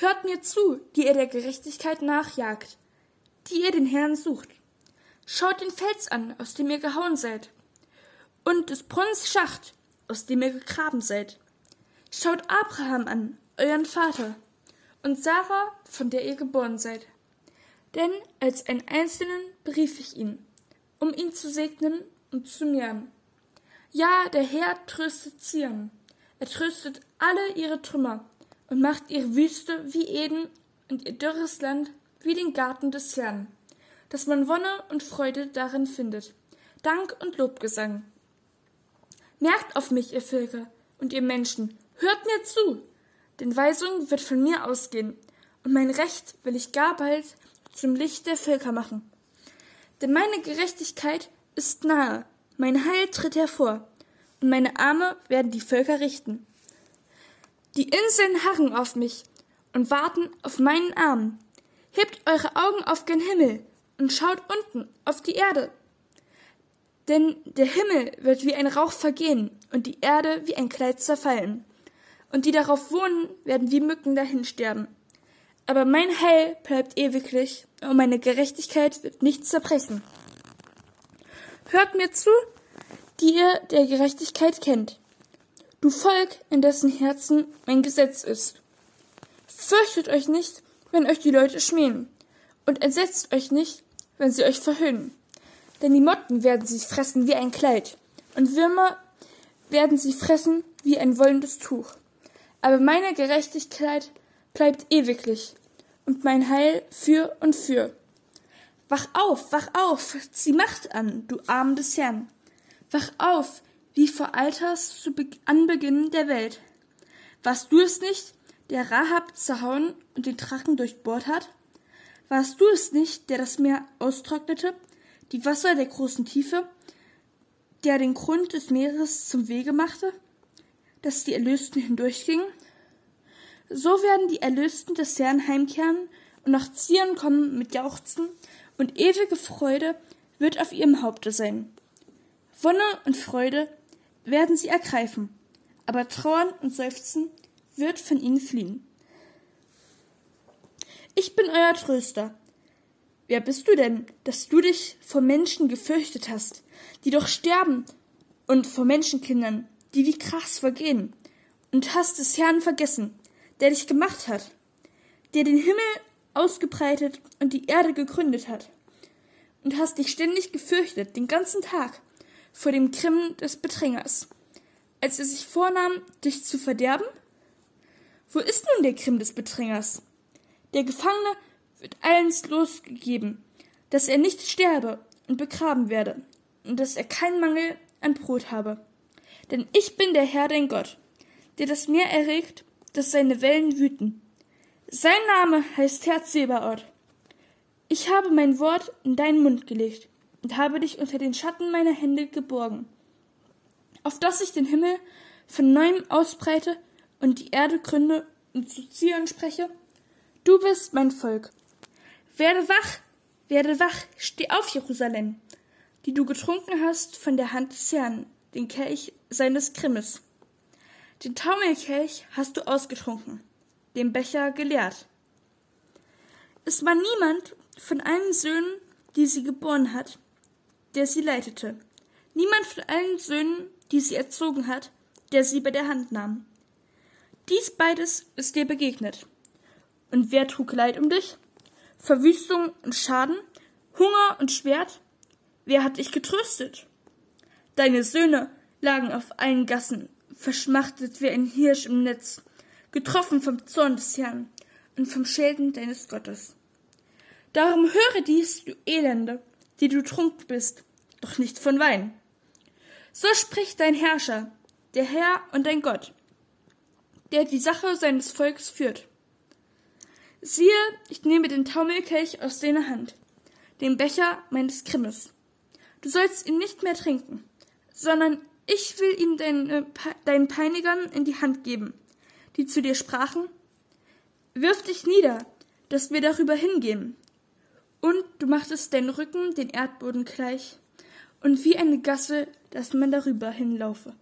Hört mir zu, die ihr der Gerechtigkeit nachjagt, die ihr den Herrn sucht. Schaut den Fels an, aus dem ihr gehauen seid, und des Brunnens Schacht, aus dem ihr gegraben seid. Schaut Abraham an, euren Vater, und Sarah, von der ihr geboren seid. Denn als einen Einzelnen berief ich ihn, um ihn zu segnen und zu mehren. Ja, der Herr tröstet Zion, er tröstet alle ihre Trümmer und macht ihre Wüste wie Eden und ihr dürres Land wie den Garten des Herrn, dass man Wonne und Freude darin findet, Dank und Lobgesang. Merkt auf mich, ihr Völker und ihr Menschen, hört mir zu, denn Weisung wird von mir ausgehen, und mein Recht will ich gar bald zum Licht der Völker machen. Denn meine Gerechtigkeit ist nahe, mein Heil tritt hervor, und meine Arme werden die Völker richten. Die Inseln harren auf mich und warten auf meinen Arm. Hebt eure Augen auf gen Himmel und schaut unten auf die Erde. Denn der Himmel wird wie ein Rauch vergehen und die Erde wie ein Kleid zerfallen. Und die darauf wohnen, werden wie Mücken dahinsterben. Aber mein Heil bleibt ewiglich und meine Gerechtigkeit wird nicht zerbrechen. Hört mir zu, die ihr der Gerechtigkeit kennt du Volk, in dessen Herzen mein Gesetz ist. Fürchtet euch nicht, wenn euch die Leute schmähen, und entsetzt euch nicht, wenn sie euch verhöhnen. Denn die Motten werden sie fressen wie ein Kleid, und Würmer werden sie fressen wie ein wollendes Tuch. Aber meine Gerechtigkeit bleibt ewiglich, und mein Heil für und für. Wach auf, wach auf, zieh Macht an, du Arm des Herrn. Wach auf, wie vor Alters zu Be Anbeginn der Welt. Warst du es nicht, der Rahab zerhauen und den Drachen durchbohrt hat? Warst du es nicht, der das Meer austrocknete, die Wasser der großen Tiefe, der den Grund des Meeres zum Wege machte, dass die Erlösten hindurchgingen? So werden die Erlösten des Herrn heimkehren und nach Zion kommen mit Jauchzen, und ewige Freude wird auf ihrem Haupte sein. Wonne und Freude werden sie ergreifen, aber Trauern und Seufzen wird von ihnen fliehen. Ich bin euer Tröster. Wer bist du denn, dass du dich vor Menschen gefürchtet hast, die doch sterben, und vor Menschenkindern, die wie Gras vergehen, und hast des Herrn vergessen, der dich gemacht hat, der den Himmel ausgebreitet und die Erde gegründet hat, und hast dich ständig gefürchtet den ganzen Tag, vor dem Grimm des Bedrängers, als er sich vornahm, dich zu verderben? Wo ist nun der Grimm des Bedrängers? Der Gefangene wird eins losgegeben, dass er nicht sterbe und begraben werde, und dass er keinen Mangel an Brot habe. Denn ich bin der Herr, dein Gott, der das Meer erregt, dass seine Wellen wüten. Sein Name heißt Herr Zebaoth. Ich habe mein Wort in deinen Mund gelegt und habe dich unter den Schatten meiner Hände geborgen, auf dass ich den Himmel von neuem ausbreite und die Erde gründe und zu Zion spreche, du bist mein Volk. Werde wach, werde wach, steh auf, Jerusalem, die du getrunken hast von der Hand des Herrn, den Kelch seines Grimmes. Den Taumelkelch hast du ausgetrunken, den Becher geleert. Es war niemand von allen Söhnen, die sie geboren hat, der sie leitete. Niemand von allen Söhnen, die sie erzogen hat, der sie bei der Hand nahm. Dies beides ist dir begegnet. Und wer trug Leid um dich? Verwüstung und Schaden? Hunger und Schwert? Wer hat dich getröstet? Deine Söhne lagen auf allen Gassen, verschmachtet wie ein Hirsch im Netz, getroffen vom Zorn des Herrn und vom Schelten deines Gottes. Darum höre dies, du Elende, die du trunken bist, doch nicht von Wein. So spricht dein Herrscher, der Herr und dein Gott, der die Sache seines Volkes führt. Siehe, ich nehme den Taumelkelch aus deiner Hand, den Becher meines Grimmes. Du sollst ihn nicht mehr trinken, sondern ich will ihn deine, deinen Peinigern in die Hand geben, die zu dir sprachen, wirf dich nieder, dass wir darüber hingehen, und du machtest deinen Rücken den Erdboden gleich, und wie eine Gasse, dass man darüber hinlaufe.